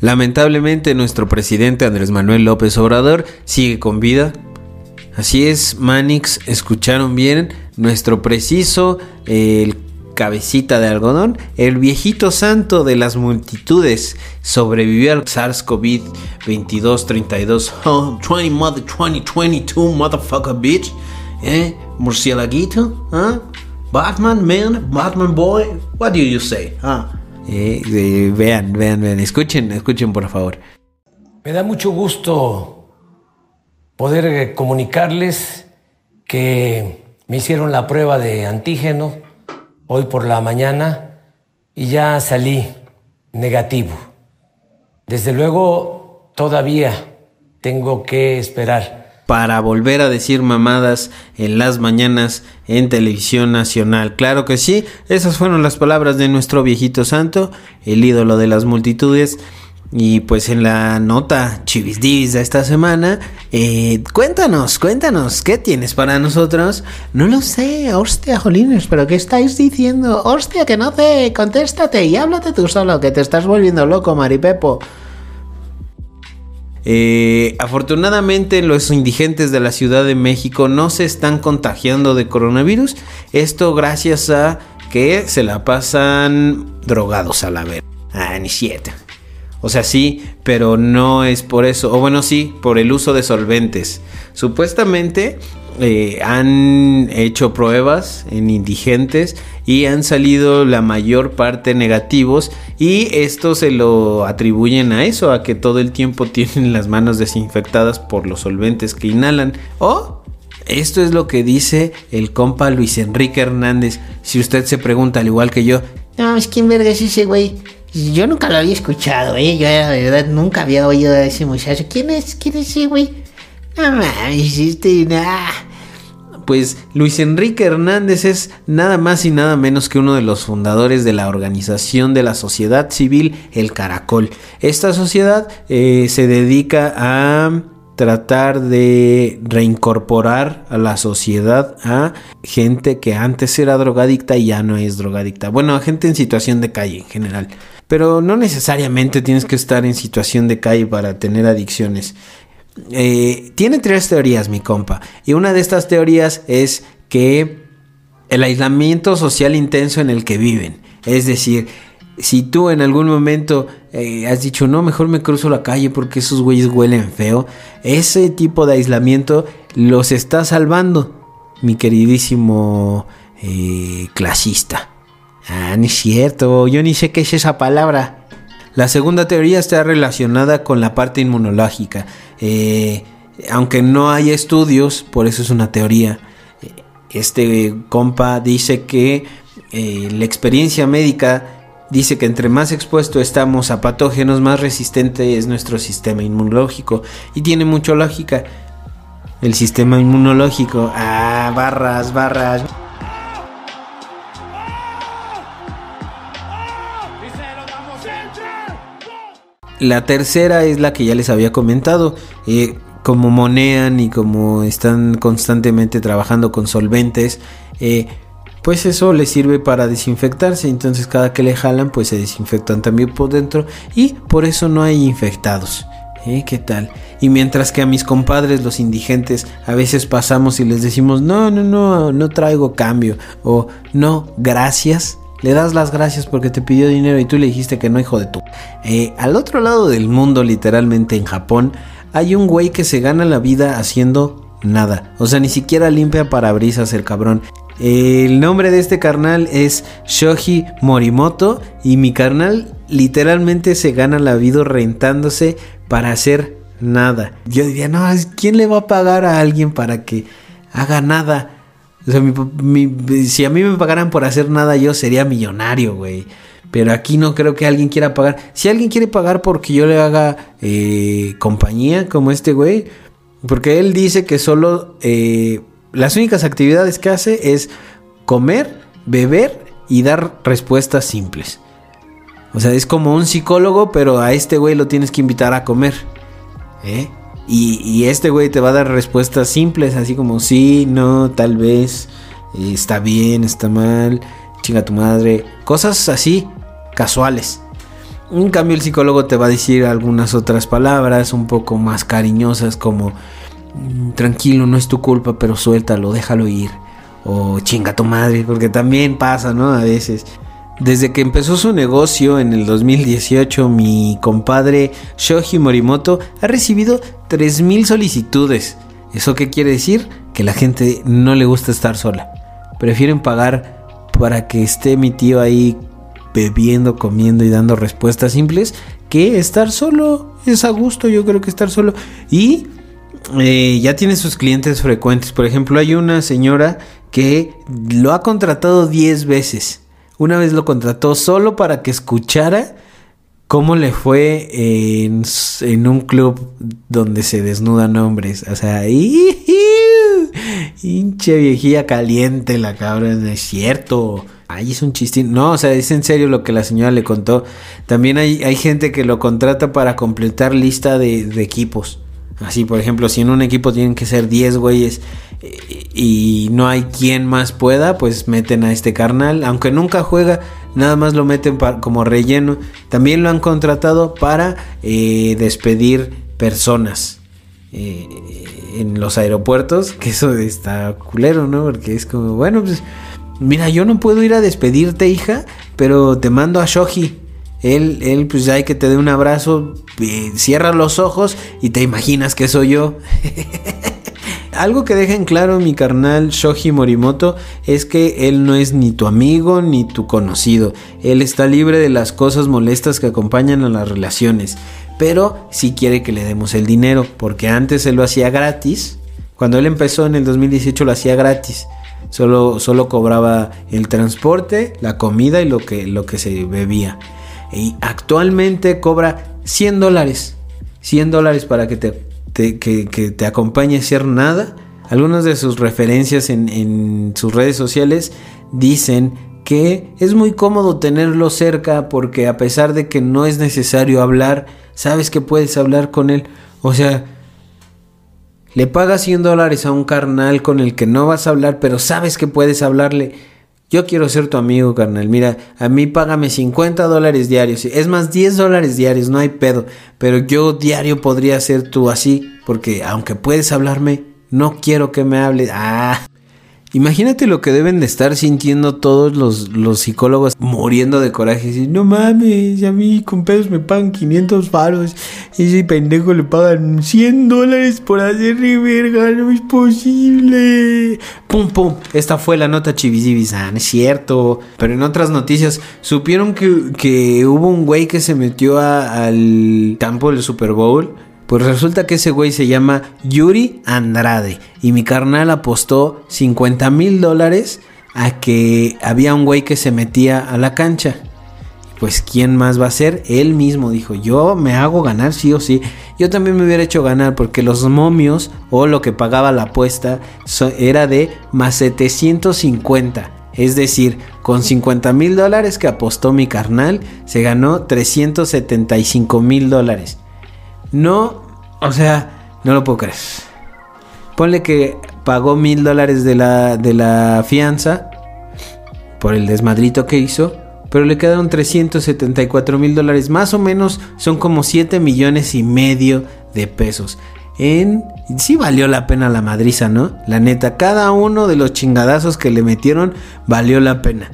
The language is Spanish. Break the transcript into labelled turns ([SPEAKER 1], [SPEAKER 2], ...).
[SPEAKER 1] Lamentablemente nuestro presidente Andrés Manuel López Obrador sigue con vida. Así es, Manix, escucharon bien, nuestro preciso, el cabecita de algodón, el viejito santo de las multitudes, sobrevivió al SARS-CoV-22 32 oh, 20 mother 2022 motherfucker bitch, eh, murcielaguito, ¿ah? Batman man, Batman boy, what do you say? Eh, vean, vean, vean, escuchen, escuchen por favor.
[SPEAKER 2] Me da mucho gusto poder eh, comunicarles que me hicieron la prueba de antígeno hoy por la mañana y ya salí negativo. Desde luego, todavía tengo que esperar
[SPEAKER 1] para volver a decir mamadas en las mañanas en televisión nacional. Claro que sí, esas fueron las palabras de nuestro viejito santo, el ídolo de las multitudes. Y pues en la nota chivis de esta semana, eh, cuéntanos, cuéntanos, ¿qué tienes para nosotros? No lo sé, hostia, jolines, pero ¿qué estáis diciendo? Hostia, que no sé, contéstate y háblate tú solo, que te estás volviendo loco, Maripepo. Eh, afortunadamente los indigentes de la Ciudad de México no se están contagiando de coronavirus. Esto gracias a que se la pasan drogados a la vez. Ah, ni siete. O sea, sí, pero no es por eso. O bueno, sí, por el uso de solventes. Supuestamente eh, han hecho pruebas en indigentes y han salido la mayor parte negativos y esto se lo atribuyen a eso, a que todo el tiempo tienen las manos desinfectadas por los solventes que inhalan. O esto es lo que dice el compa Luis Enrique Hernández. Si usted se pregunta al igual que yo,
[SPEAKER 3] no, es quién verga es ese güey. Yo nunca lo había escuchado, ¿eh? Yo la verdad nunca había oído a ese muchacho. ¿Quién es? ¿Quién es ese güey? No mames, este, nada
[SPEAKER 1] pues Luis Enrique Hernández es nada más y nada menos que uno de los fundadores de la organización de la sociedad civil El Caracol. Esta sociedad eh, se dedica a tratar de reincorporar a la sociedad a gente que antes era drogadicta y ya no es drogadicta. Bueno, a gente en situación de calle en general. Pero no necesariamente tienes que estar en situación de calle para tener adicciones. Eh, tiene tres teorías, mi compa. Y una de estas teorías es que el aislamiento social intenso en el que viven. Es decir, si tú en algún momento eh, has dicho, no, mejor me cruzo la calle porque esos güeyes huelen feo, ese tipo de aislamiento los está salvando, mi queridísimo eh, clasista. Ah, ni es cierto, yo ni sé qué es esa palabra. La segunda teoría está relacionada con la parte inmunológica. Eh, aunque no hay estudios, por eso es una teoría. Este compa dice que la experiencia médica dice que entre más expuesto estamos a patógenos, más resistente es nuestro sistema inmunológico. Y tiene mucha lógica. El sistema inmunológico. Ah, barras, barras. La tercera es la que ya les había comentado. Eh, como monean y como están constantemente trabajando con solventes, eh, pues eso les sirve para desinfectarse. Entonces cada que le jalan, pues se desinfectan también por dentro y por eso no hay infectados. ¿Eh? ¿Qué tal? Y mientras que a mis compadres, los indigentes, a veces pasamos y les decimos, no, no, no, no traigo cambio. O no, gracias le das las gracias porque te pidió dinero y tú le dijiste que no, hijo de tu. Eh, al otro lado del mundo, literalmente en Japón, hay un güey que se gana la vida haciendo nada. O sea, ni siquiera limpia parabrisas el cabrón. El nombre de este carnal es Shoji Morimoto y mi carnal literalmente se gana la vida rentándose para hacer nada. Yo diría, no, ¿quién le va a pagar a alguien para que haga nada? O sea, si a mí me pagaran por hacer nada, yo sería millonario, güey. Pero aquí no creo que alguien quiera pagar. Si alguien quiere pagar porque yo le haga eh, compañía como este güey, porque él dice que solo eh, las únicas actividades que hace es comer, beber y dar respuestas simples. O sea, es como un psicólogo, pero a este güey lo tienes que invitar a comer. ¿Eh? Y, este güey te va a dar respuestas simples, así como sí, no, tal vez, está bien, está mal, chinga tu madre, cosas así, casuales. En cambio el psicólogo te va a decir algunas otras palabras un poco más cariñosas como tranquilo, no es tu culpa, pero suéltalo, déjalo ir. O chinga tu madre, porque también pasa, ¿no? A veces. Desde que empezó su negocio en el 2018, mi compadre Shoji Morimoto ha recibido 3.000 solicitudes. ¿Eso qué quiere decir? Que la gente no le gusta estar sola. Prefieren pagar para que esté mi tío ahí bebiendo, comiendo y dando respuestas simples que estar solo. Es a gusto, yo creo que estar solo. Y eh, ya tiene sus clientes frecuentes. Por ejemplo, hay una señora que lo ha contratado 10 veces una vez lo contrató solo para que escuchara cómo le fue en, un club donde se desnudan hombres. O sea, hinche viejilla caliente la cabra, no es cierto. Ay, es un chistín. No, o sea, es en serio lo que la señora le contó. También hay, gente que lo contrata para completar lista de equipos. Así, por ejemplo, si en un equipo tienen que ser 10 güeyes y no hay quien más pueda, pues meten a este carnal. Aunque nunca juega, nada más lo meten como relleno. También lo han contratado para eh, despedir personas eh, en los aeropuertos. Que eso está culero, ¿no? Porque es como, bueno, pues mira, yo no puedo ir a despedirte, hija, pero te mando a Shoji. Él, él, pues hay que te dé un abrazo, cierra los ojos y te imaginas que soy yo. Algo que deja en claro mi carnal Shoji Morimoto es que él no es ni tu amigo ni tu conocido. Él está libre de las cosas molestas que acompañan a las relaciones. Pero sí quiere que le demos el dinero, porque antes él lo hacía gratis. Cuando él empezó en el 2018 lo hacía gratis. Solo, solo cobraba el transporte, la comida y lo que, lo que se bebía. Y actualmente cobra 100 dólares. 100 dólares para que te que, te acompañe a hacer nada. Algunas de sus referencias en, sus redes sociales dicen que es muy cómodo tenerlo cerca porque a pesar de que no es necesario hablar, sabes que puedes hablar con él. O sea, le pagas 100 dólares a un carnal con el que no vas a hablar, pero sabes que puedes hablarle. Yo quiero ser tu amigo, carnal. Mira, a mí págame 50 dólares diarios. Es más, 10 dólares diarios, no hay pedo. Pero yo diario podría ser tú así. Porque aunque puedes hablarme, no quiero que me hables. Ah, Imagínate lo que deben de estar sintiendo todos los, psicólogos muriendo de coraje. Y no mames, a mí con pedos me pagan 500 faros. Ese pendejo le pagan 100 dólares por hacer verga. No es posible. Pum, pum. Esta fue la nota chivisibis. Ah, es cierto. Pero en otras noticias, supieron que, que hubo un güey que se metió al campo del Super Bowl pues resulta que ese güey se llama Yuri Andrade. Y mi carnal apostó 50 mil dólares a que había un güey que se metía a la cancha. Pues quién más va a ser? Él mismo dijo, yo me hago ganar sí o sí. Yo también me hubiera hecho ganar porque los momios o lo que pagaba la apuesta era de más 750. Es decir, con 50 mil dólares que apostó mi carnal, se ganó 375 mil dólares. No, o sea, no lo puedo creer. Ponle que pagó mil dólares de la, de la fianza por el desmadrito que hizo, pero le quedaron 374 mil dólares. Más o menos son como 7 millones y medio de pesos. En sí valió la pena la madriza, ¿no? La neta, cada uno de los chingadazos que le metieron valió la pena.